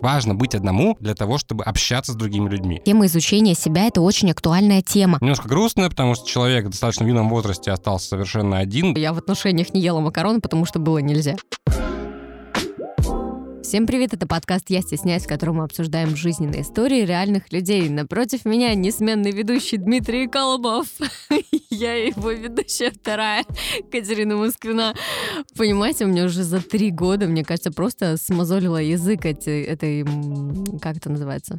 Важно быть одному для того, чтобы общаться с другими людьми. Тема изучения себя — это очень актуальная тема. Немножко грустно, потому что человек в достаточно юном возрасте остался совершенно один. Я в отношениях не ела макароны, потому что было нельзя. Всем привет, это подкаст «Я стесняюсь», в котором мы обсуждаем жизненные истории реальных людей. Напротив меня несменный ведущий Дмитрий Колобов. Я его ведущая вторая, Катерина Москвина. Понимаете, у меня уже за три года, мне кажется, просто смазолила язык эти, этой... Как это называется?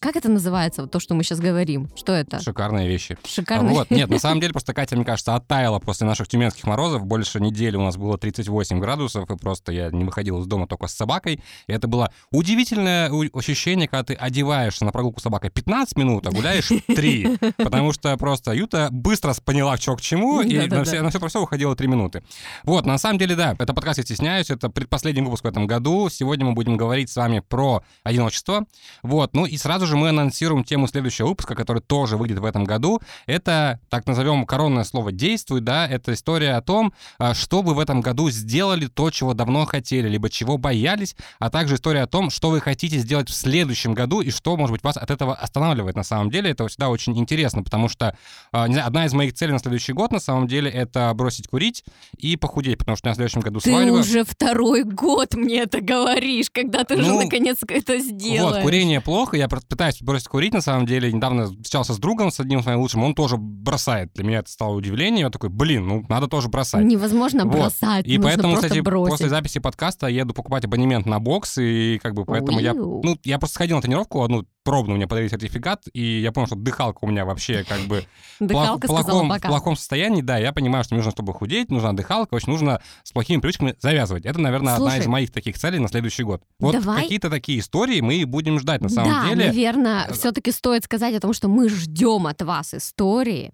Как это называется, вот то, что мы сейчас говорим? Что это? Шикарные вещи. Шикарные. Вот, нет, на самом деле просто Катя, мне кажется, оттаяла после наших тюменских морозов. Больше недели у нас было 38 градусов, и просто я не выходил из дома только с собакой. И это было удивительное ощущение, когда ты одеваешься на прогулку с собакой 15 минут, а гуляешь 3. Потому что просто Юта быстро поняла, что к чему, и на все, про все уходило 3 минуты. Вот, на самом деле, да, это подкаст «Я стесняюсь», это предпоследний выпуск в этом году. Сегодня мы будем говорить с вами про одиночество. Вот, ну и сразу же мы анонсируем тему следующего выпуска, который тоже выйдет в этом году. Это, так назовем, коронное слово «действуй», да, это история о том, а, что вы в этом году сделали то, чего давно хотели, либо чего боялись, а также история о том, что вы хотите сделать в следующем году и что, может быть, вас от этого останавливает на самом деле. Это всегда очень интересно, потому что, а, не знаю, одна из моих целей на следующий год, на самом деле, это бросить курить и похудеть, потому что на следующем году ты свадьба. Ты уже второй год мне это говоришь, когда ты ну, уже наконец это сделаешь. Вот, курение плохо, я пытаюсь бросить курить, на самом деле. Недавно встречался с другом, с одним своим лучшим, он тоже бросает. Для меня это стало удивлением. Я такой, блин, ну, надо тоже бросать. Невозможно вот. бросать, И поэтому, кстати, бросить. после записи подкаста еду покупать абонемент на бокс, и как бы поэтому я... Ну, я просто сходил на тренировку одну пробную, мне подарили сертификат, и я понял, что дыхалка у меня вообще как бы в плохом, состоянии, да, я понимаю, что нужно, чтобы худеть, нужна дыхалка, очень нужно с плохими привычками завязывать. Это, наверное, одна из моих таких целей на следующий год. Вот какие-то такие истории мы будем ждать на самом да, деле. наверное, все-таки стоит сказать о том, что мы ждем от вас истории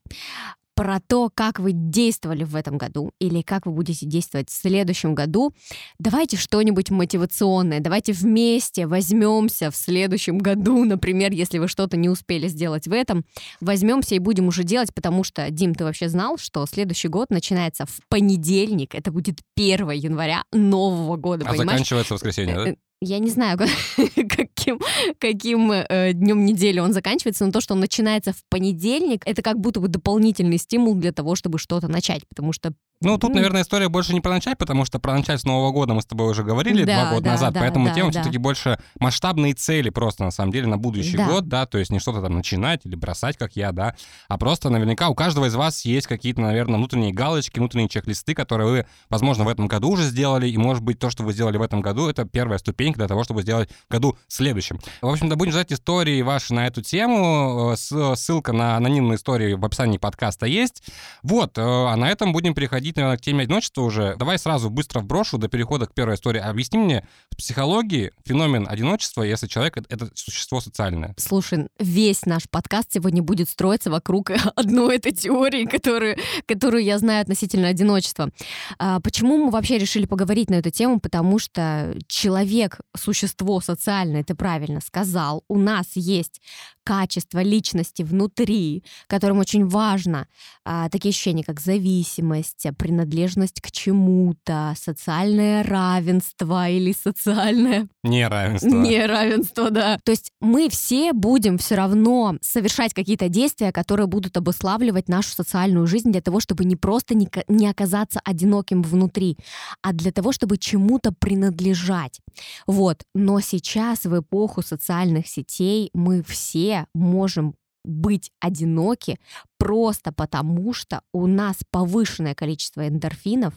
про то, как вы действовали в этом году или как вы будете действовать в следующем году, давайте что-нибудь мотивационное, давайте вместе возьмемся в следующем году, например, если вы что-то не успели сделать в этом, возьмемся и будем уже делать, потому что, Дим, ты вообще знал, что следующий год начинается в понедельник, это будет 1 января нового года, а понимаешь? заканчивается воскресенье, да? Я не знаю, каким, каким э, днем недели он заканчивается, но то, что он начинается в понедельник, это как будто бы дополнительный стимул для того, чтобы что-то начать, потому что ну, тут, наверное, история больше не про начать, потому что про начать с Нового года мы с тобой уже говорили да, два года да, назад, да, поэтому да, тема да. все-таки больше масштабные цели просто, на самом деле, на будущий Да. год, да, то есть не что-то там начинать или бросать, как я, да, а просто наверняка у каждого из вас есть какие-то, наверное, внутренние галочки, внутренние чек-листы, которые вы, возможно, в этом году уже сделали, и, может быть, то, что вы сделали в этом году, это первая ступенька для того, чтобы сделать в году следующем. В общем-то, будем ждать истории ваши на эту тему. Э, с- Ссылка на анонимные истории в описании подкаста есть. Вот, э, а на этом будем переходить, наверное, к теме одиночества уже. Давай сразу быстро вброшу до перехода к первой истории. Объясни мне в психологии феномен одиночества, если человек — это существо социальное. Слушай, весь наш подкаст сегодня будет строиться вокруг одной этой теории, которую, которую я знаю относительно одиночества. А, почему мы вообще решили поговорить на эту тему? Потому что человек — существо социальное, ты правильно сказал. У нас есть качество личности внутри, которым очень важно а, такие ощущения, как зависимость, принадлежность к чему-то, социальное равенство или социальное Неравенство. Неравенство, да. То есть мы все будем все равно совершать какие-то действия, которые будут обуславливать нашу социальную жизнь для того, чтобы не просто не, не оказаться одиноким внутри, а для того, чтобы чему-то принадлежать. Вот. Но сейчас, в эпоху социальных сетей, мы все можем быть одиноки просто потому, что у нас повышенное количество эндорфинов,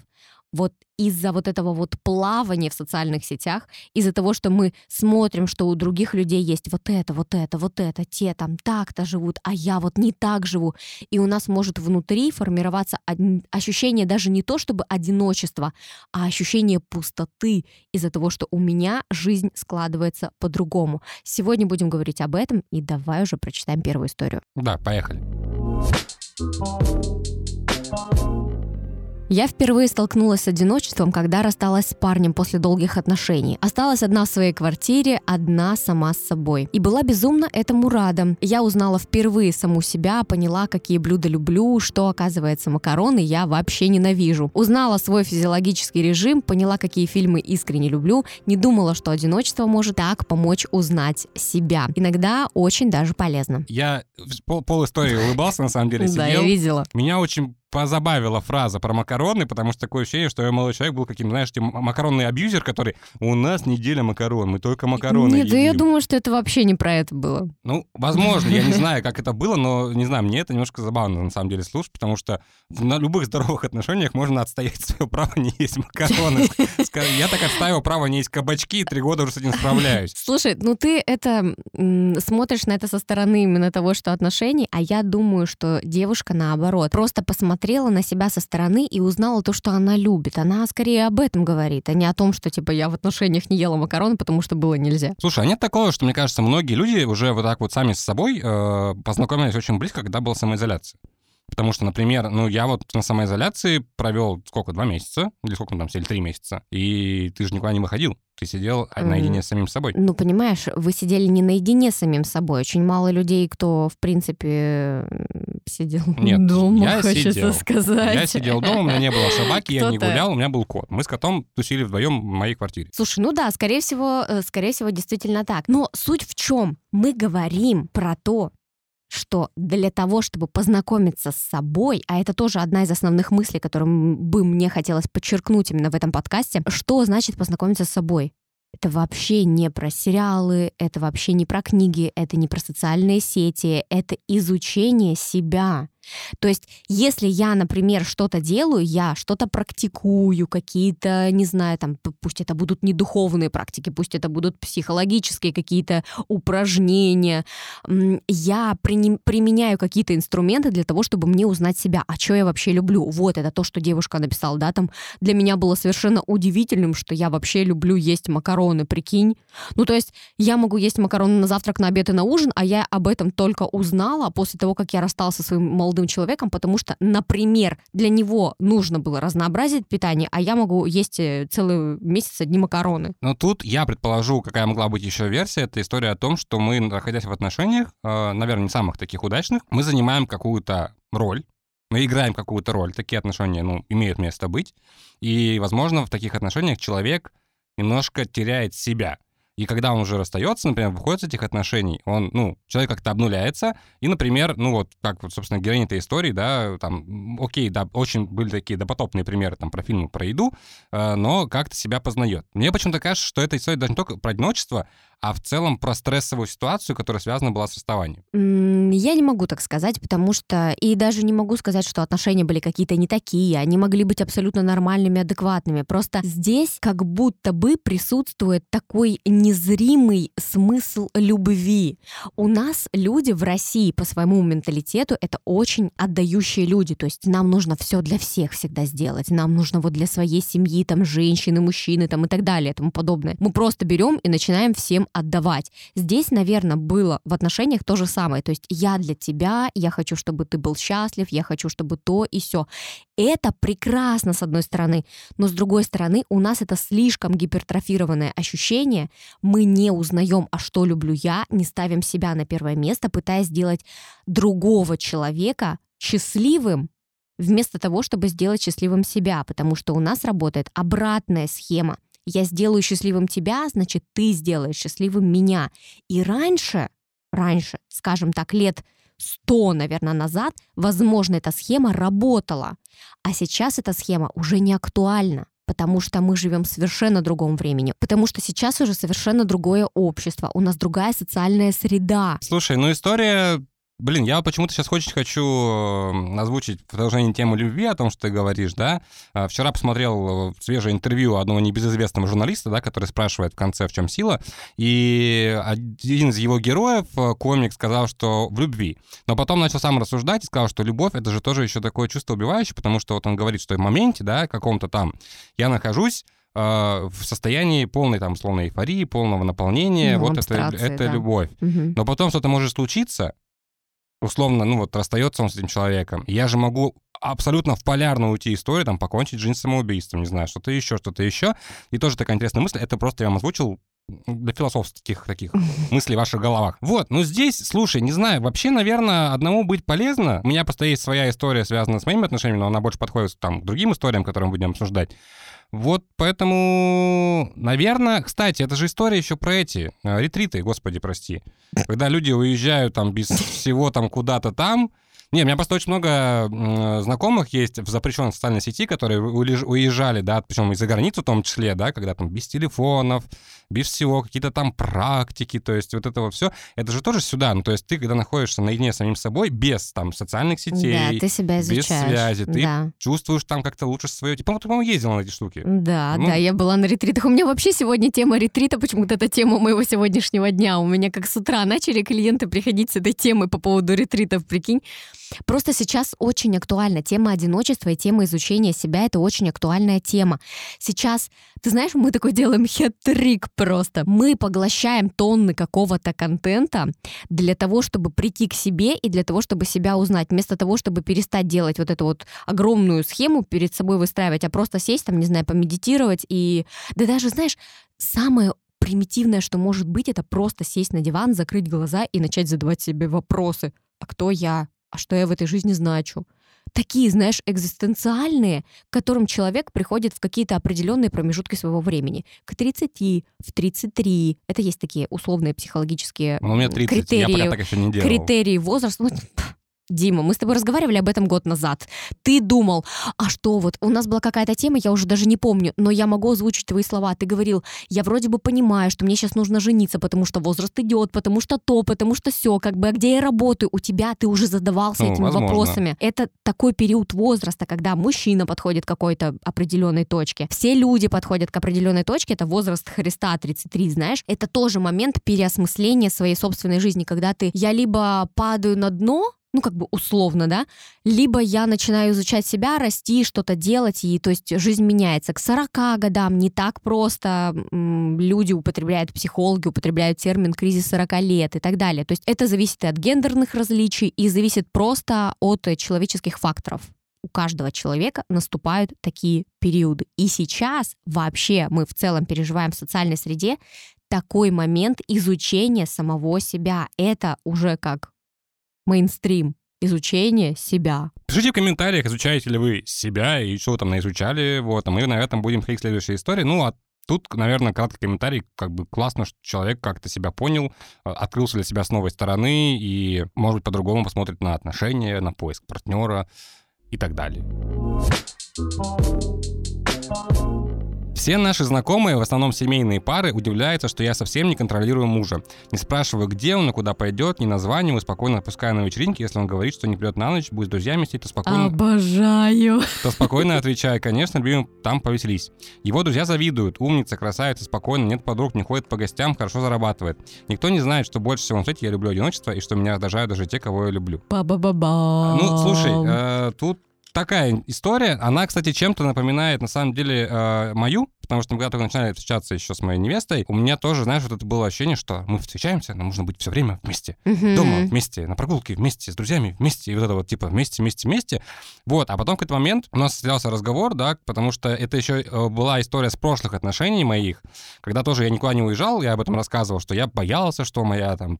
вот из-за вот этого вот плавания в социальных сетях, из-за того, что мы смотрим, что у других людей есть вот это, вот это, вот это, те там так-то живут, а я вот не так живу. И у нас может внутри формироваться ощущение даже не то чтобы одиночества, а ощущение пустоты из-за того, что у меня жизнь складывается по-другому. Сегодня будем говорить об этом, и давай уже прочитаем первую историю. Да, поехали. Я впервые столкнулась с одиночеством, когда рассталась с парнем после долгих отношений. Осталась одна в своей квартире, одна сама с собой. И была безумно этому рада. Я узнала впервые саму себя, поняла, какие блюда люблю, что, оказывается, макароны я вообще ненавижу. Узнала свой физиологический режим, поняла, какие фильмы искренне люблю, не думала, что одиночество может так помочь узнать себя. Иногда очень даже полезно. Я пол, пол истории улыбался, на самом деле, сидел. Да, я видела. Меня очень позабавила фраза про макароны, потому что такое ощущение, что я молодой человек был каким, знаешь, тем макаронный абьюзер, который «У нас неделя макарон, мы только макароны Нет, едим». да я думаю, что это вообще не про это было. Ну, возможно, я не знаю, как это было, но, не знаю, мне это немножко забавно, на самом деле, слушать, потому что на любых здоровых отношениях можно отстоять свое право не есть макароны. Я так отстаиваю право не есть кабачки, три года уже с этим справляюсь. Слушай, ну ты это смотришь на это со стороны именно того, что отношений, а я думаю, что девушка наоборот просто посмотрела на себя со стороны и узнала то, что она любит. Она скорее об этом говорит, а не о том, что типа я в отношениях не ела макароны, потому что было нельзя. Слушай, а нет такого, что, мне кажется, многие люди уже вот так вот сами с собой э, познакомились очень близко, когда была самоизоляция. Потому что, например, ну, я вот на самоизоляции провел сколько, два месяца? Или сколько мы там сидели, три месяца. И ты же никуда не выходил. Ты сидел mm. наедине с самим собой. Ну, понимаешь, вы сидели не наедине с самим собой. Очень мало людей, кто, в принципе, сидел Нет, дома, я хочется сидел. сказать. Я сидел дома, у меня не было собаки, я не гулял, у меня был кот. Мы с котом тусили вдвоем в моей квартире. Слушай, ну да, скорее всего, э, скорее всего, действительно так. Но суть в чем? Мы говорим про то, что для того, чтобы познакомиться с собой, а это тоже одна из основных мыслей, которую бы мне хотелось подчеркнуть именно в этом подкасте, что значит познакомиться с собой? Это вообще не про сериалы, это вообще не про книги, это не про социальные сети, это изучение себя. То есть, если я, например, что-то делаю, я что-то практикую, какие-то, не знаю, там, пусть это будут не духовные практики, пусть это будут психологические какие-то упражнения, я применяю какие-то инструменты для того, чтобы мне узнать себя, а что я вообще люблю. Вот это то, что девушка написала, да, там для меня было совершенно удивительным, что я вообще люблю есть макароны, прикинь. Ну, то есть я могу есть макароны на завтрак, на обед и на ужин, а я об этом только узнала после того, как я расстался со своим молодым молодым человеком, потому что, например, для него нужно было разнообразить питание, а я могу есть э, целый месяц одни макароны. Но тут я предположу, какая могла быть еще версия. Это история о том, что мы, находясь в отношениях, э, наверное, не самых таких удачных, мы занимаем какую-то роль, мы играем какую-то роль. Такие отношения, ну, имеют место быть. И, возможно, в таких отношениях человек немножко теряет себя. И когда он уже расстается, например, выходит из этих отношений, он, ну, человек как-то обнуляется, и, например, ну вот, как, вот, собственно, героиня этой истории, да, там, окей, да, очень были такие допотопные примеры там про фильмы про еду, э, но как-то себя познает. Мне почему-то кажется, что эта история даже не только про одиночество, а в целом про стрессовую ситуацию, которая связана была с расставанием? Я не могу так сказать, потому что... И даже не могу сказать, что отношения были какие-то не такие. Они могли быть абсолютно нормальными, адекватными. Просто здесь как будто бы присутствует такой незримый смысл любви. У нас люди в России по своему менталитету это очень отдающие люди. То есть нам нужно все для всех всегда сделать. Нам нужно вот для своей семьи, там, женщины, мужчины, там, и так далее, и тому подобное. Мы просто берем и начинаем всем отдавать. Здесь, наверное, было в отношениях то же самое. То есть я для тебя, я хочу, чтобы ты был счастлив, я хочу, чтобы то и все. Это прекрасно, с одной стороны, но с другой стороны, у нас это слишком гипертрофированное ощущение. Мы не узнаем, а что люблю я, не ставим себя на первое место, пытаясь сделать другого человека счастливым, вместо того, чтобы сделать счастливым себя, потому что у нас работает обратная схема я сделаю счастливым тебя, значит, ты сделаешь счастливым меня. И раньше, раньше, скажем так, лет сто, наверное, назад, возможно, эта схема работала. А сейчас эта схема уже не актуальна потому что мы живем в совершенно другом времени, потому что сейчас уже совершенно другое общество, у нас другая социальная среда. Слушай, ну история Блин, я почему-то сейчас очень хочу озвучить продолжение темы любви, о том, что ты говоришь, да. А, вчера посмотрел э, свежее интервью одного небезызвестного журналиста, да, который спрашивает в конце, в чем сила, и один из его героев, э, комик, сказал, что в любви. Но потом начал сам рассуждать и сказал, что любовь — это же тоже еще такое чувство убивающее, потому что вот он говорит, что в моменте, да, каком-то там я нахожусь э, в состоянии полной там условно эйфории, полного наполнения, ну, вот это, это да. любовь. Угу. Но потом что-то может случиться, условно, ну вот расстается он с этим человеком, я же могу абсолютно в полярную уйти историю, там, покончить жизнь самоубийством, не знаю, что-то еще, что-то еще. И тоже такая интересная мысль, это просто я вам озвучил для философских таких мыслей в ваших головах. Вот, ну здесь, слушай, не знаю, вообще, наверное, одному быть полезно. У меня просто есть своя история, связанная с моими отношениями, но она больше подходит там, к другим историям, которые мы будем обсуждать. Вот поэтому, наверное, кстати, это же история еще про эти э, ретриты, господи, прости. Когда люди уезжают там без всего там куда-то там, не, у меня просто очень много знакомых есть в запрещенной социальной сети, которые уезжали, да, причем из-за границы в том числе, да, когда там без телефонов, без всего, какие-то там практики, то есть вот это вот все, это же тоже сюда, ну, то есть ты, когда находишься наедине с самим собой, без там социальных сетей, да, ты себя без связи, ты да. чувствуешь там как-то лучше свое... По-моему, ты, по-моему, ездила на эти штуки. Да, ну, да, я была на ретритах. У меня вообще сегодня тема ретрита, почему-то это тема моего сегодняшнего дня. У меня как с утра начали клиенты приходить с этой темой по поводу ретритов, прикинь. Просто сейчас очень актуальна тема одиночества и тема изучения себя. Это очень актуальная тема. Сейчас, ты знаешь, мы такой делаем хет-трик просто. Мы поглощаем тонны какого-то контента для того, чтобы прийти к себе и для того, чтобы себя узнать. Вместо того, чтобы перестать делать вот эту вот огромную схему перед собой выстраивать, а просто сесть там, не знаю, помедитировать и... Да даже, знаешь, самое примитивное, что может быть, это просто сесть на диван, закрыть глаза и начать задавать себе вопросы. А кто я? А что я в этой жизни значу. Такие, знаешь, экзистенциальные, к которым человек приходит в какие-то определенные промежутки своего времени. К 30, в 33. Это есть такие условные психологические ну, у меня 30, критерии. Я так еще не делал. Критерии возраста. Ну, Дима, мы с тобой разговаривали об этом год назад. Ты думал, а что вот, у нас была какая-то тема, я уже даже не помню, но я могу озвучить твои слова. Ты говорил, я вроде бы понимаю, что мне сейчас нужно жениться, потому что возраст идет, потому что то, потому что все, как бы, а где я работаю? У тебя ты уже задавался ну, этими возможно. вопросами. Это такой период возраста, когда мужчина подходит к какой-то определенной точке. Все люди подходят к определенной точке, это возраст Христа 33, знаешь. Это тоже момент переосмысления своей собственной жизни, когда ты, я либо падаю на дно, ну, как бы условно, да, либо я начинаю изучать себя, расти, что-то делать, и то есть жизнь меняется. К 40 годам не так просто люди употребляют, психологи употребляют термин кризис 40 лет и так далее. То есть это зависит и от гендерных различий, и зависит просто от человеческих факторов у каждого человека наступают такие периоды. И сейчас вообще мы в целом переживаем в социальной среде такой момент изучения самого себя. Это уже как мейнстрим изучение себя. Пишите в комментариях, изучаете ли вы себя и что вы там наизучали. Вот, а мы на этом будем ходить к следующей истории. Ну, а Тут, наверное, краткий комментарий, как бы классно, что человек как-то себя понял, а, открылся для себя с новой стороны и, может быть, по-другому посмотрит на отношения, на поиск партнера и так далее. Все наши знакомые, в основном семейные пары, удивляются, что я совсем не контролирую мужа. Не спрашиваю, где он и куда пойдет, не названиваю, спокойно отпускаю на вечеринки. Если он говорит, что не придет на ночь, будет с друзьями сидеть, то спокойно... Обожаю! То спокойно отвечаю, конечно, любимый, там повеселись. Его друзья завидуют. Умница, красавица, спокойно, нет подруг, не ходит по гостям, хорошо зарабатывает. Никто не знает, что больше всего на свете я люблю одиночество и что меня раздражают даже те, кого я люблю. Ба-ба-ба-ба. Ну, слушай, э, тут такая история. Она, кстати, чем-то напоминает, на самом деле, э, мою, потому что мы когда только начинали встречаться еще с моей невестой, у меня тоже, знаешь, вот это было ощущение, что мы встречаемся, нам нужно быть все время вместе. Mm-hmm. Дома вместе, на прогулке вместе, с друзьями вместе, и вот это вот типа вместе, вместе, вместе. Вот, а потом в какой-то момент у нас состоялся разговор, да, потому что это еще э, была история с прошлых отношений моих, когда тоже я никуда не уезжал, я об этом рассказывал, что я боялся, что моя там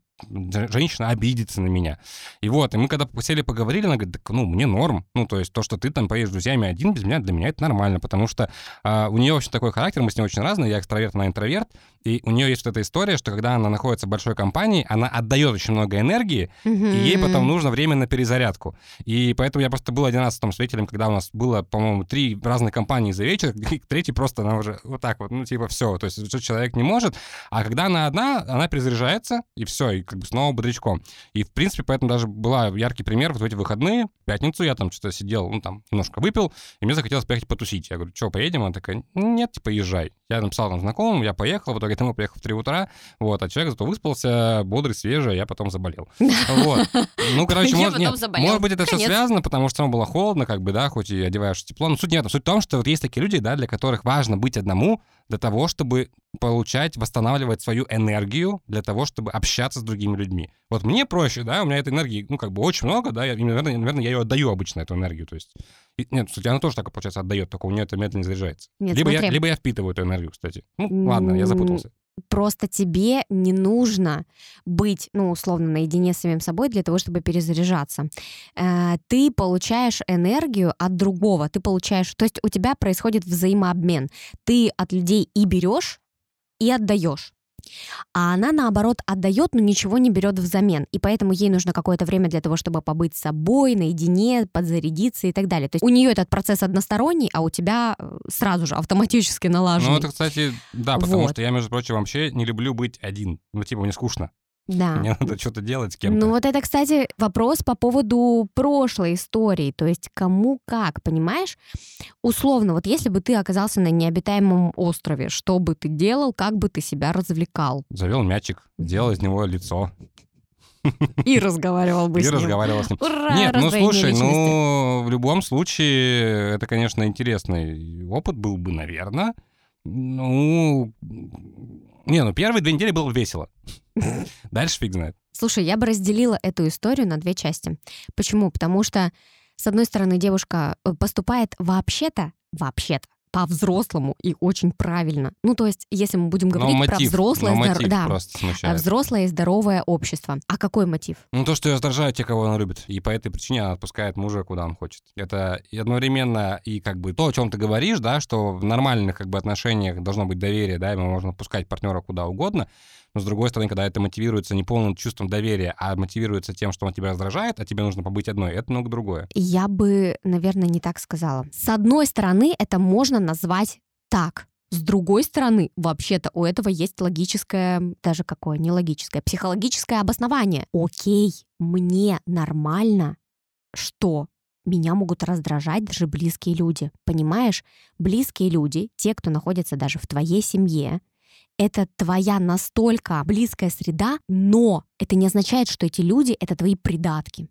женщина обидится на меня. И вот, и мы когда сели поговорили, она говорит, ну, мне норм. Ну, то есть то, что ты там поедешь с друзьями один без меня, для меня это нормально, потому что а, у нее вообще такой характер, мы с ней очень разные, я экстраверт, она интроверт, и у нее есть вот эта история, что когда она находится в большой компании, она отдает очень много энергии, mm-hmm. и ей потом нужно время на перезарядку. И поэтому я просто был один раз там свидетелем, когда у нас было, по-моему, три разные компании за вечер, и третий просто она уже вот так вот, ну, типа, все, то есть что человек не может, а когда она одна, она перезаряжается, и все, и как бы снова бодрячком. И, в принципе, поэтому даже была яркий пример вот в эти выходные, в пятницу я там что-то сидел, ну, там, немножко выпил, и мне захотелось поехать потусить. Я говорю, что, поедем? Она такая, нет, типа, езжай. Я написал там знакомым, я поехал, в итоге домой приехал в 3 утра, вот, а человек зато выспался, бодрый, свежий, а я потом заболел. Вот. Ну, короче, может, нет, может быть, это все связано, потому что было холодно, как бы, да, хоть и одеваешь тепло. Но суть не в этом. Суть в том, что вот есть такие люди, да, для которых важно быть одному, для того, чтобы получать, восстанавливать свою энергию для того, чтобы общаться с другими людьми. Вот мне проще, да, у меня этой энергии, ну, как бы очень много, да, и, наверное, наверное, я ее отдаю обычно, эту энергию, то есть... И, нет, кстати, она тоже так, получается, отдает, только у нее это медленно заряжается. Нет, либо, смотри. я, либо я впитываю эту энергию, кстати. Ну, ладно, я запутался. Просто тебе не нужно быть, ну, условно, наедине с самим собой для того, чтобы перезаряжаться. Э, Ты получаешь энергию от другого, ты получаешь, то есть у тебя происходит взаимообмен. Ты от людей и берешь, и отдаешь. А она, наоборот, отдает, но ничего не берет взамен. И поэтому ей нужно какое-то время для того, чтобы побыть с собой, наедине, подзарядиться и так далее. То есть у нее этот процесс односторонний, а у тебя э, сразу же автоматически налажен. Ну, это, кстати, да, потому Вот. что я, между прочим, вообще не люблю быть один. Ну, типа, мне скучно. Да. Мне надо что-то делать с кем-то. Ну вот это, кстати, вопрос по поводу прошлой истории, то есть кому как, понимаешь? Условно, вот если бы ты оказался на необитаемом острове, что бы ты делал, как бы ты себя развлекал? Завел мячик, сделал из него лицо И разговаривал бы и с ним. разговаривал с ним. Ура, Нет, ну слушай, личности. ну в любом случае это, конечно, интересный опыт был бы, наверное. Ну, не, ну первые две недели было весело. Дальше фиг знает. Слушай, я бы разделила эту историю на две части. Почему? Потому что, с одной стороны, девушка э, поступает вообще-то, вообще-то, по-взрослому и очень правильно. Ну, то есть, если мы будем говорить про мотив, взрослое, но здор- да, смущает. взрослое и здоровое общество. А какой мотив? Ну, то, что ее раздражают те, кого она любит. И по этой причине она отпускает мужа, куда он хочет. Это и одновременно и как бы то, о чем ты говоришь, да, что в нормальных как бы отношениях должно быть доверие, да, и мы можем отпускать партнера куда угодно. Но с другой стороны, когда это мотивируется не полным чувством доверия, а мотивируется тем, что он тебя раздражает, а тебе нужно побыть одной, это много другое. Я бы, наверное, не так сказала. С одной стороны, это можно назвать так. С другой стороны, вообще-то у этого есть логическое, даже какое, не логическое, психологическое обоснование. Окей, мне нормально, что меня могут раздражать даже близкие люди. Понимаешь? Близкие люди, те, кто находится даже в твоей семье, это твоя настолько близкая среда, но это не означает, что эти люди — это твои придатки.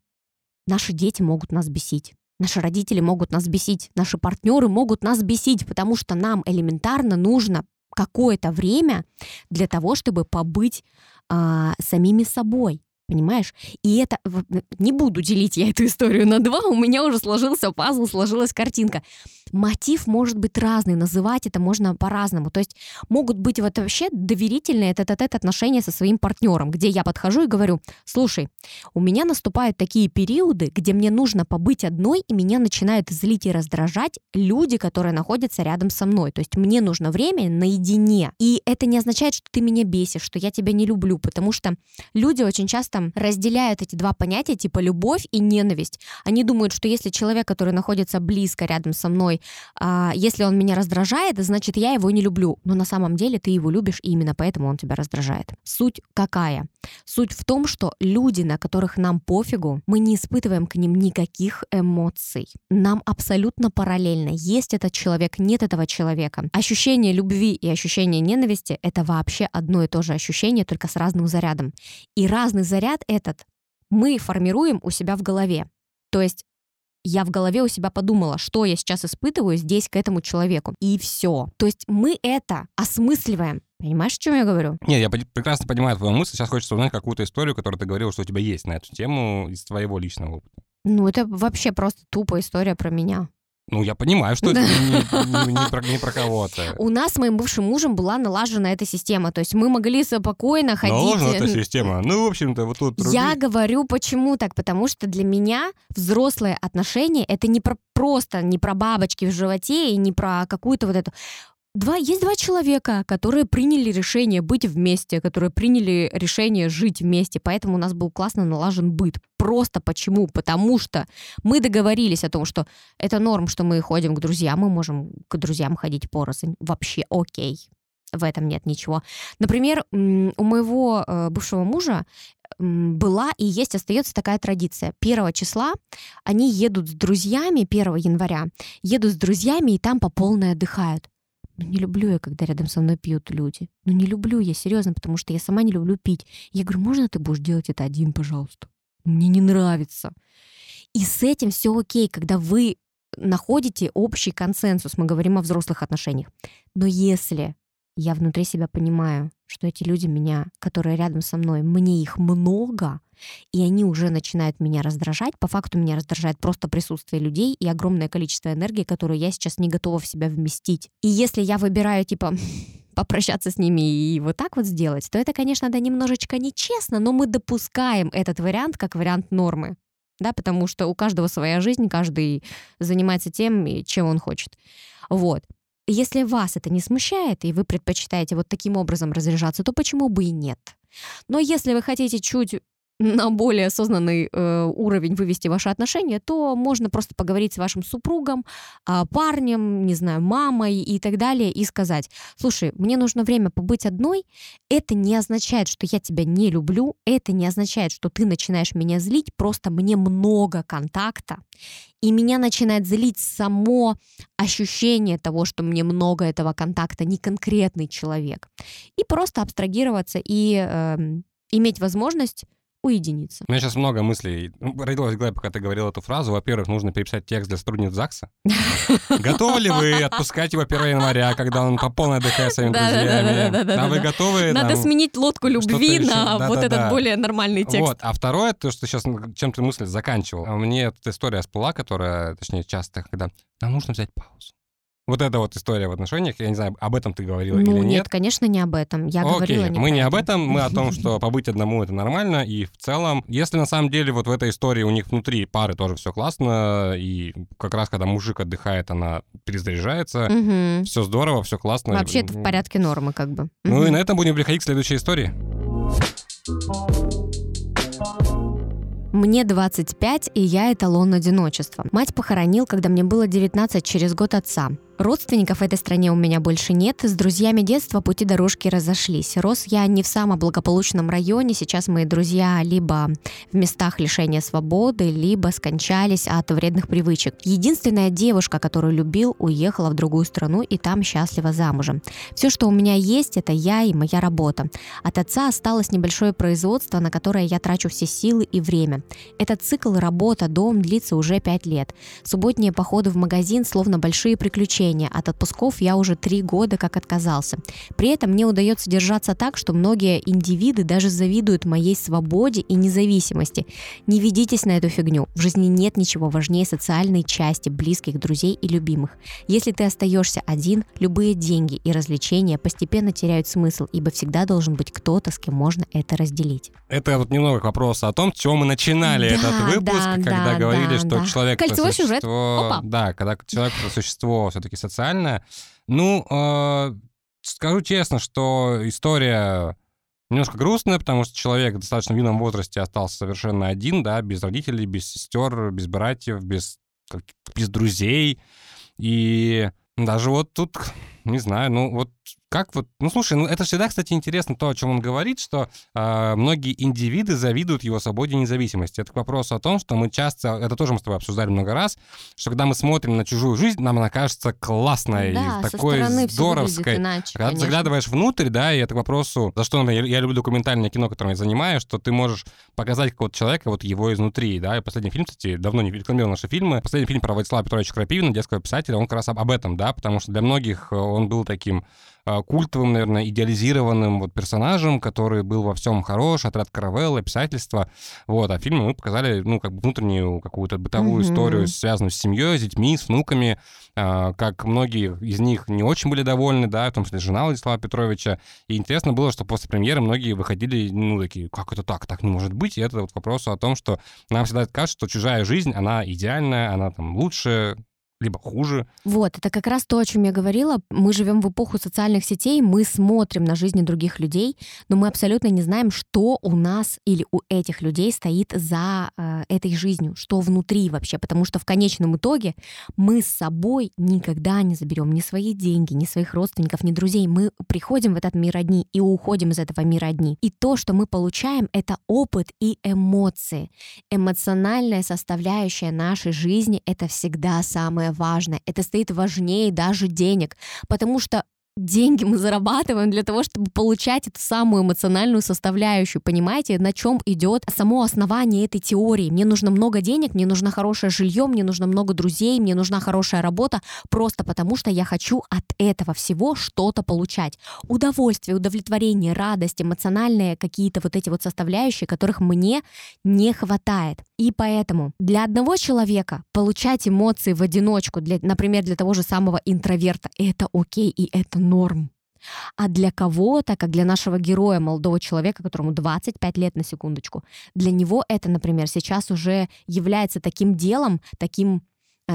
Наши дети могут нас бесить. Наши родители могут нас бесить, наши партнеры могут нас бесить, потому что нам элементарно нужно какое-то время для того, чтобы побыть а, самими собой. Понимаешь? И это... Не буду делить я эту историю на два, у меня уже сложился пазл, сложилась картинка. Мотив может быть разный, называть это можно по-разному. То есть могут быть вот вообще доверительные тет-а-тет отношения со своим партнером, где я подхожу и говорю, слушай, у меня наступают такие периоды, где мне нужно побыть одной, и меня начинают злить и раздражать люди, которые находятся рядом со мной. То есть мне нужно время наедине. И это не означает, что ты меня бесишь, что я тебя не люблю, потому что люди очень часто разделяют эти два понятия, типа любовь и ненависть. Они думают, что если человек, который находится близко рядом со мной, а, если он меня раздражает, значит, я его не люблю. Но на самом деле ты его любишь, и именно поэтому он тебя раздражает. Суть какая? Суть в том, что люди, на которых нам пофигу, мы не испытываем к ним никаких эмоций. Нам абсолютно параллельно. Есть этот человек, нет этого человека. Ощущение любви и ощущение ненависти — это вообще одно и то же ощущение, только с разным зарядом. И разный заряд этот мы формируем у себя в голове. То есть я в голове у себя подумала, что я сейчас испытываю здесь к этому человеку. И все. То есть мы это осмысливаем. Понимаешь, о чем я говорю? Нет, я прекрасно понимаю твою мысль. Сейчас хочется узнать какую-то историю, которую ты говорил, что у тебя есть на эту тему из твоего личного опыта. Ну, это вообще просто тупая история про меня. Ну, я понимаю, что это не, не- не про, не про кого-то. У нас с моим бывшим мужем была налажена эта система. То есть мы могли спокойно ходить... Наложена эта система. Ну, в общем-то, вот тут руби. Я говорю, почему так? Потому что для меня взрослые отношения это не про просто не про бабочки в животе и не про какую-то вот эту. Два, есть два человека, которые приняли решение быть вместе, которые приняли решение жить вместе, поэтому у нас был классно налажен быт. Просто почему? Потому что мы договорились о том, что это норм, что мы ходим к друзьям, мы можем к друзьям ходить порознь. Вообще окей. В этом нет ничего. Например, у моего э, бывшего мужа была и есть, остается такая традиция. Первого числа они едут с друзьями, 1 января, едут с друзьями и там по полной отдыхают. Ну, не люблю я, когда рядом со мной пьют люди. Ну, не люблю я, серьезно, потому что я сама не люблю пить. Я говорю, можно ты будешь делать это один, пожалуйста? Мне не нравится. И с этим все окей, когда вы находите общий консенсус, мы говорим о взрослых отношениях. Но если я внутри себя понимаю, что эти люди меня, которые рядом со мной, мне их много, и они уже начинают меня раздражать. По факту меня раздражает просто присутствие людей и огромное количество энергии, которую я сейчас не готова в себя вместить. И если я выбираю, типа, попрощаться с ними и вот так вот сделать, то это, конечно, да, немножечко нечестно, но мы допускаем этот вариант как вариант нормы. Да, потому что у каждого своя жизнь, каждый занимается тем, чем он хочет. Вот. Если вас это не смущает, и вы предпочитаете вот таким образом разряжаться, то почему бы и нет? Но если вы хотите чуть на более осознанный э, уровень вывести ваши отношения, то можно просто поговорить с вашим супругом, э, парнем, не знаю, мамой и так далее, и сказать, слушай, мне нужно время побыть одной, это не означает, что я тебя не люблю, это не означает, что ты начинаешь меня злить, просто мне много контакта, и меня начинает злить само ощущение того, что мне много этого контакта, не конкретный человек. И просто абстрагироваться и э, иметь возможность уединиться. У меня сейчас много мыслей ну, родилось в голове, пока ты говорил эту фразу. Во-первых, нужно переписать текст для сотрудниц ЗАГСа. Готовы ли вы отпускать его 1 января, когда он по полной отдыхает своими друзьями? А вы готовы? Надо сменить лодку любви на вот этот более нормальный текст. А второе, то, что сейчас чем ты мысль заканчивал. Мне эта история всплыла, которая, точнее, часто, когда нам нужно взять паузу. Вот эта вот история в отношениях, я не знаю, об этом ты говорила ну, или нет. нет, конечно, не об этом. Я Окей, говорила не Мы не об этом, мы о том, что побыть одному это нормально, и в целом, если на самом деле вот в этой истории у них внутри пары тоже все классно, и как раз когда мужик отдыхает, она перезаряжается, все здорово, все классно. Вообще это в порядке нормы как бы. Ну и на этом будем переходить к следующей истории. Мне 25, и я эталон одиночества. Мать похоронил, когда мне было 19, через год отца. Родственников в этой стране у меня больше нет. С друзьями детства пути дорожки разошлись. Рос я не в самом благополучном районе. Сейчас мои друзья либо в местах лишения свободы, либо скончались от вредных привычек. Единственная девушка, которую любил, уехала в другую страну и там счастливо замужем. Все, что у меня есть, это я и моя работа. От отца осталось небольшое производство, на которое я трачу все силы и время. Этот цикл работа, дом длится уже пять лет. Субботние походы в магазин словно большие приключения ограничения. От отпусков я уже три года как отказался. При этом мне удается держаться так, что многие индивиды даже завидуют моей свободе и независимости. Не ведитесь на эту фигню. В жизни нет ничего важнее социальной части близких, друзей и любимых. Если ты остаешься один, любые деньги и развлечения постепенно теряют смысл, ибо всегда должен быть кто-то, с кем можно это разделить. Это вот немного к вопросу о том, с чего мы начинали да, этот выпуск, да, когда да, говорили, да, что да. человек Кольцевой существо, сюжет. Опа. Да, когда человек существо все-таки все-таки социальная. Ну, э, скажу честно, что история немножко грустная, потому что человек в достаточно юном возрасте остался совершенно один, да, без родителей, без сестер, без братьев, без, без друзей. И даже вот тут, не знаю, ну вот как вот, ну слушай, ну это всегда, кстати, интересно то, о чем он говорит, что э, многие индивиды завидуют его свободе и независимости. Это к вопросу о том, что мы часто, это тоже мы с тобой обсуждали много раз, что когда мы смотрим на чужую жизнь, нам она кажется классной, да, такой здоровской. Иначе, когда ты заглядываешь внутрь, да, и это к вопросу, за что я, я люблю документальное кино, которым я занимаюсь, что ты можешь показать какого-то человека, вот его изнутри, да, и последний фильм, кстати, давно не рекламировал наши фильмы, последний фильм про Владислава Петровича Крапивина, детского писателя, он как раз об, об этом, да, потому что для многих он был таким культовым, наверное, идеализированным вот персонажем, который был во всем хорош, отряд каравелла, писательство. Вот, а фильмы мы показали, ну, как бы внутреннюю какую-то бытовую mm-hmm. историю, связанную с семьей, с детьми, с внуками, а, как многие из них не очень были довольны, да, в том числе жена Владислава Петровича. И интересно было, что после премьеры многие выходили, ну, такие, как это так, так не может быть. И это вот к вопросу о том, что нам всегда кажется, что чужая жизнь, она идеальная, она там лучше, либо хуже. Вот, это как раз то, о чем я говорила. Мы живем в эпоху социальных сетей, мы смотрим на жизни других людей, но мы абсолютно не знаем, что у нас или у этих людей стоит за э, этой жизнью, что внутри вообще, потому что в конечном итоге мы с собой никогда не заберем ни свои деньги, ни своих родственников, ни друзей. Мы приходим в этот мир одни и уходим из этого мира одни. И то, что мы получаем, это опыт и эмоции. Эмоциональная составляющая нашей жизни — это всегда самое самое важное. Это стоит важнее даже денег, потому что деньги мы зарабатываем для того, чтобы получать эту самую эмоциональную составляющую. Понимаете, на чем идет само основание этой теории? Мне нужно много денег, мне нужно хорошее жилье, мне нужно много друзей, мне нужна хорошая работа, просто потому что я хочу от этого всего что-то получать. Удовольствие, удовлетворение, радость, эмоциональные какие-то вот эти вот составляющие, которых мне не хватает. И поэтому для одного человека получать эмоции в одиночку, для, например, для того же самого интроверта, это окей и это норм. А для кого-то, как для нашего героя, молодого человека, которому 25 лет на секундочку, для него это, например, сейчас уже является таким делом, таким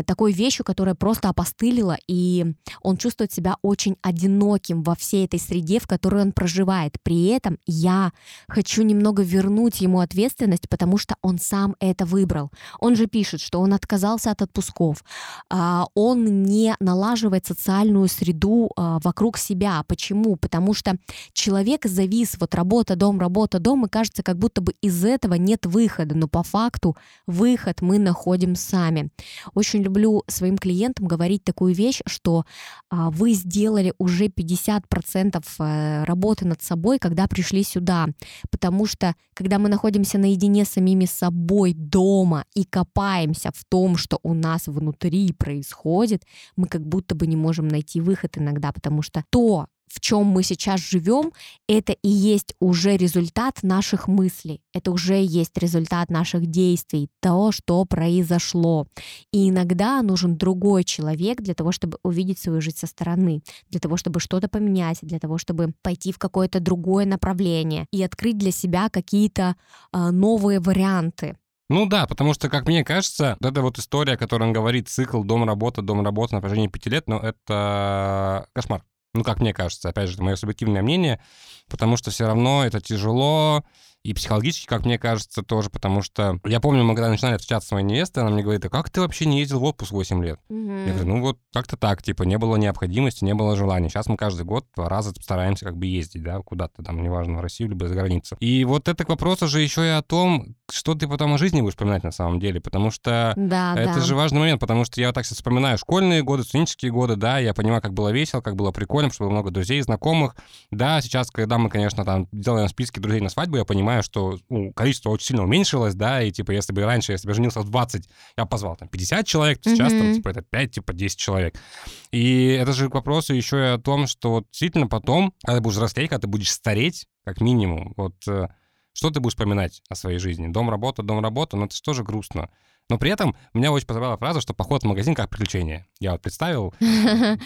такой вещью, которая просто опостылила, и он чувствует себя очень одиноким во всей этой среде, в которой он проживает. При этом я хочу немного вернуть ему ответственность, потому что он сам это выбрал. Он же пишет, что он отказался от отпусков, а, он не налаживает социальную среду а, вокруг себя. Почему? Потому что человек завис, вот работа, дом, работа, дом, и кажется, как будто бы из этого нет выхода, но по факту выход мы находим сами. Очень очень люблю своим клиентам говорить такую вещь, что а, вы сделали уже 50% э, работы над собой, когда пришли сюда. Потому что, когда мы находимся наедине с самими собой дома и копаемся в том, что у нас внутри происходит, мы как будто бы не можем найти выход иногда, потому что то, в чем мы сейчас живем, это и есть уже результат наших мыслей, это уже есть результат наших действий, то, что произошло. И иногда нужен другой человек для того, чтобы увидеть свою жизнь со стороны, для того, чтобы что-то поменять, для того, чтобы пойти в какое-то другое направление и открыть для себя какие-то э, новые варианты. Ну да, потому что, как мне кажется, вот эта вот история, о которой он говорит, цикл дом-работа, дом-работа на протяжении пяти лет, ну это кошмар. Ну, как мне кажется, опять же, это мое субъективное мнение, потому что все равно это тяжело, и психологически, как мне кажется, тоже, потому что я помню, мы когда начинали встречаться с моей невестой, она мне говорит, а как ты вообще не ездил в отпуск 8 лет? Mm-hmm. Я говорю, ну вот как-то так, типа, не было необходимости, не было желания. Сейчас мы каждый год два раза стараемся как бы ездить, да, куда-то там, неважно, в Россию, либо за границу. И вот это к вопросу же еще и о том, что ты потом о жизни будешь вспоминать на самом деле, потому что да, это да. же важный момент, потому что я так сейчас вспоминаю школьные годы, студенческие годы, да, я понимаю, как было весело, как было прикольно, что было много друзей, знакомых. Да, сейчас, когда мы, конечно, там делаем списки друзей на свадьбу, я понимаю, что ну, количество очень сильно уменьшилось, да, и типа если бы раньше, если бы я женился в 20, я позвал там 50 человек, то сейчас mm-hmm. там типа это 5, типа 10 человек. И это же к вопросу еще и о том, что вот действительно потом, когда ты будешь взрослеть, когда ты будешь стареть, как минимум, вот э, что ты будешь вспоминать о своей жизни? Дом, работа, дом, работа, но это же тоже грустно. Но при этом меня очень позабавила фраза, что поход в магазин как приключение. Я вот представил Ну,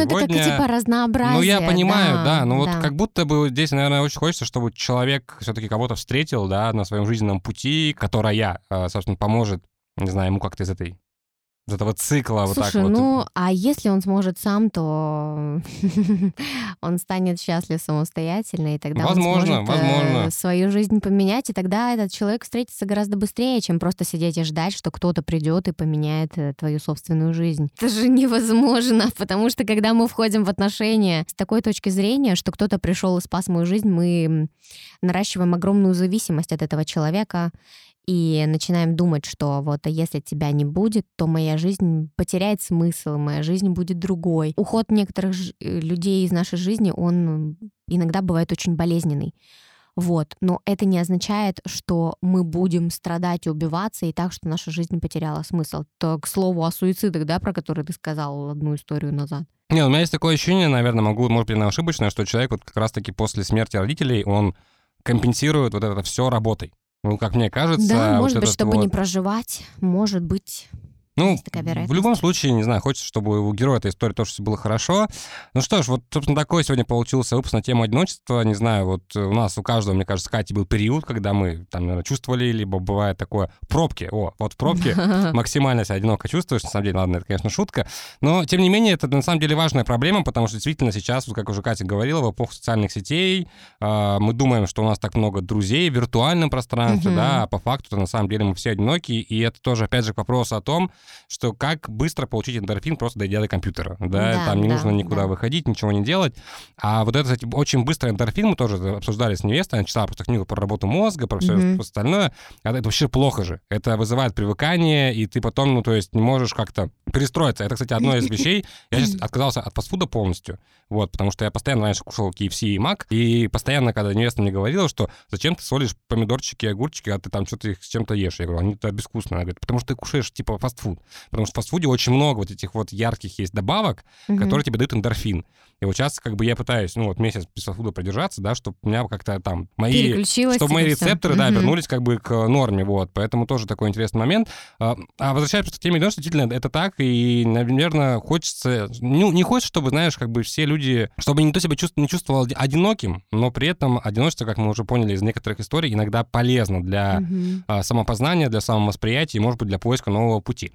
это как типа разнообразие. Ну, я понимаю, да, но вот как будто бы здесь, наверное, очень хочется, чтобы человек все-таки кого-то встретил, да, на своем жизненном пути, которая, э, собственно, поможет, не знаю, ему как-то из этой этого цикла Слушай, вот так вот. ну, а если он сможет сам, то он станет счастлив самостоятельно, и тогда возможно, он сможет возможно. свою жизнь поменять, и тогда этот человек встретится гораздо быстрее, чем просто сидеть и ждать, что кто-то придет и поменяет э, твою собственную жизнь. Это же невозможно, потому что когда мы входим в отношения с такой точки зрения, что кто-то пришел и спас мою жизнь, мы наращиваем огромную зависимость от этого человека, и начинаем думать, что вот а если тебя не будет, то моя жизнь потеряет смысл, моя жизнь будет другой. Уход некоторых э, людей из нашей жизни, он иногда бывает очень болезненный. Вот. Но это не означает, что мы будем страдать и убиваться, и так, что наша жизнь потеряла смысл. То, к слову, о суицидах, да, про которые ты сказал одну историю назад. Не, у меня есть такое ощущение, наверное, могу, может быть, ошибочное, что человек вот как раз-таки после смерти родителей, он компенсирует вот это все работой. Ну, как мне кажется... Да, может вот быть, чтобы вот... не проживать, может быть. Ну, в любом случае, не знаю, хочется, чтобы у героя этой истории тоже все было хорошо. Ну что ж, вот, собственно, такой сегодня получился выпуск на тему одиночества. Не знаю, вот у нас у каждого, мне кажется, с Катей был период, когда мы там, наверное, чувствовали, либо бывает такое пробки. О, вот в пробке максимально себя одиноко чувствуешь. На самом деле, ладно, это, конечно, шутка. Но, тем не менее, это на самом деле важная проблема, потому что действительно сейчас, вот, как уже Катя говорила, в эпоху социальных сетей э, мы думаем, что у нас так много друзей в виртуальном пространстве, да, а по факту на самом деле мы все одиноки. И это тоже, опять же, к вопросу о том, что как быстро получить эндорфин, просто дойдя до компьютера, да, Да, там не да, нужно никуда да. выходить, ничего не делать. А вот этот, кстати, очень быстрый эндорфин мы тоже обсуждали с невестой, она читала просто книгу про работу мозга, про все Мгм. остальное. А Это вообще плохо же. Это вызывает привыкание, и ты потом, ну, то есть не можешь как-то перестроиться. Это, кстати, одно из вещей. Я сейчас отказался от фастфуда полностью, вот, потому что я постоянно раньше кушал KFC и Мак, и постоянно, когда невеста мне говорила, что зачем ты солишь помидорчики и огурчики, а ты там что-то их с чем-то ешь. Я говорю, они это безвкусно. Она говорит, потому что ты кушаешь, типа, фастфуд. Потому что в фастфуде очень много вот этих вот ярких есть добавок, Мгм. которые тебе дают эндорфин. И вот сейчас как бы я пытаюсь, ну вот месяц без фастфуда продержаться, да, чтобы у меня как-то там мои... Чтобы мои рецепторы, да, Мгм. вернулись как бы к норме, вот. Поэтому тоже такой интересный момент. А а возвращаясь просто к теме, что действительно это так, и, наверное, хочется... Ну, не хочется, чтобы, знаешь, как бы все люди... Чтобы никто себя чувств- не чувствовал оди- одиноким, но при этом одиночество, как мы уже поняли из некоторых историй, иногда полезно для а, самопознания, для самовосприятия и, может быть, для поиска нового пути.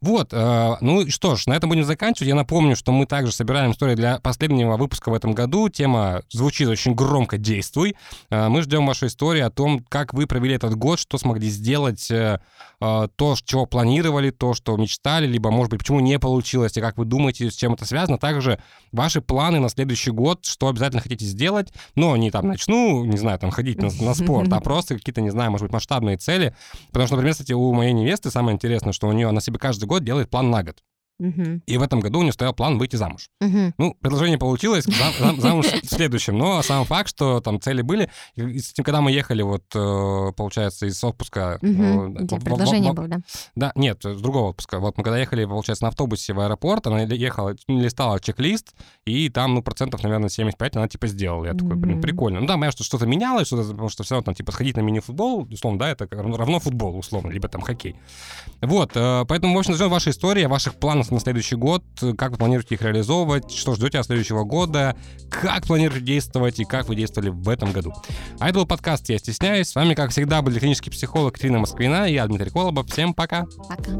Вот, э, ну что ж, на этом будем заканчивать. Я напомню, что мы также собираем истории для последнего выпуска в этом году. Тема звучит очень громко «Действуй». Э, Мы ждем вашей истории о том, как вы провели этот год, что смогли сделать, э, э, то, чего планировали, то, что мечтали, либо, может быть, почему не получилось, и как вы думаете, с чем это связано. Также ваши планы на следующий год, что обязательно хотите сделать, но не там начну, не знаю, там ходить на, на спорт, а просто какие-то, не знаю, может быть, масштабные цели. Потому что, например, кстати, у моей невесты самое интересное, что у нее, она себе каждый год делает план на год. Мгм. И в этом году у нее стоял план выйти замуж. Мгм. Ну, предложение получилось, зам- зам- замуж в следующем. Но сам факт, что там цели были. И, с этим, когда мы ехали, вот, э, получается, из отпуска... Мгм. э, предложение было, да? Да, нет, с другого отпуска. Вот мы когда ехали, получается, на автобусе в аэропорт, она ехала, листала чек-лист, и там, ну, процентов, наверное, 75 она, типа, сделала. Я такой, блин, прикольно. Ну, да, понятно, что что-то менялось, что-то, потому что все равно, там, типа, сходить на мини-футбол, условно, да, это равно футбол, условно, либо там хоккей. Вот, э, поэтому, в общем, ждем ваши истории, о ваших планах на следующий год, как вы планируете их реализовывать, что ждете от следующего года, как планируете действовать и как вы действовали в этом году. А это был подкаст «Я стесняюсь». С вами, как всегда, были клинический психолог Катерина Москвина и я, Дмитрий Колобов. Всем пока! Пока.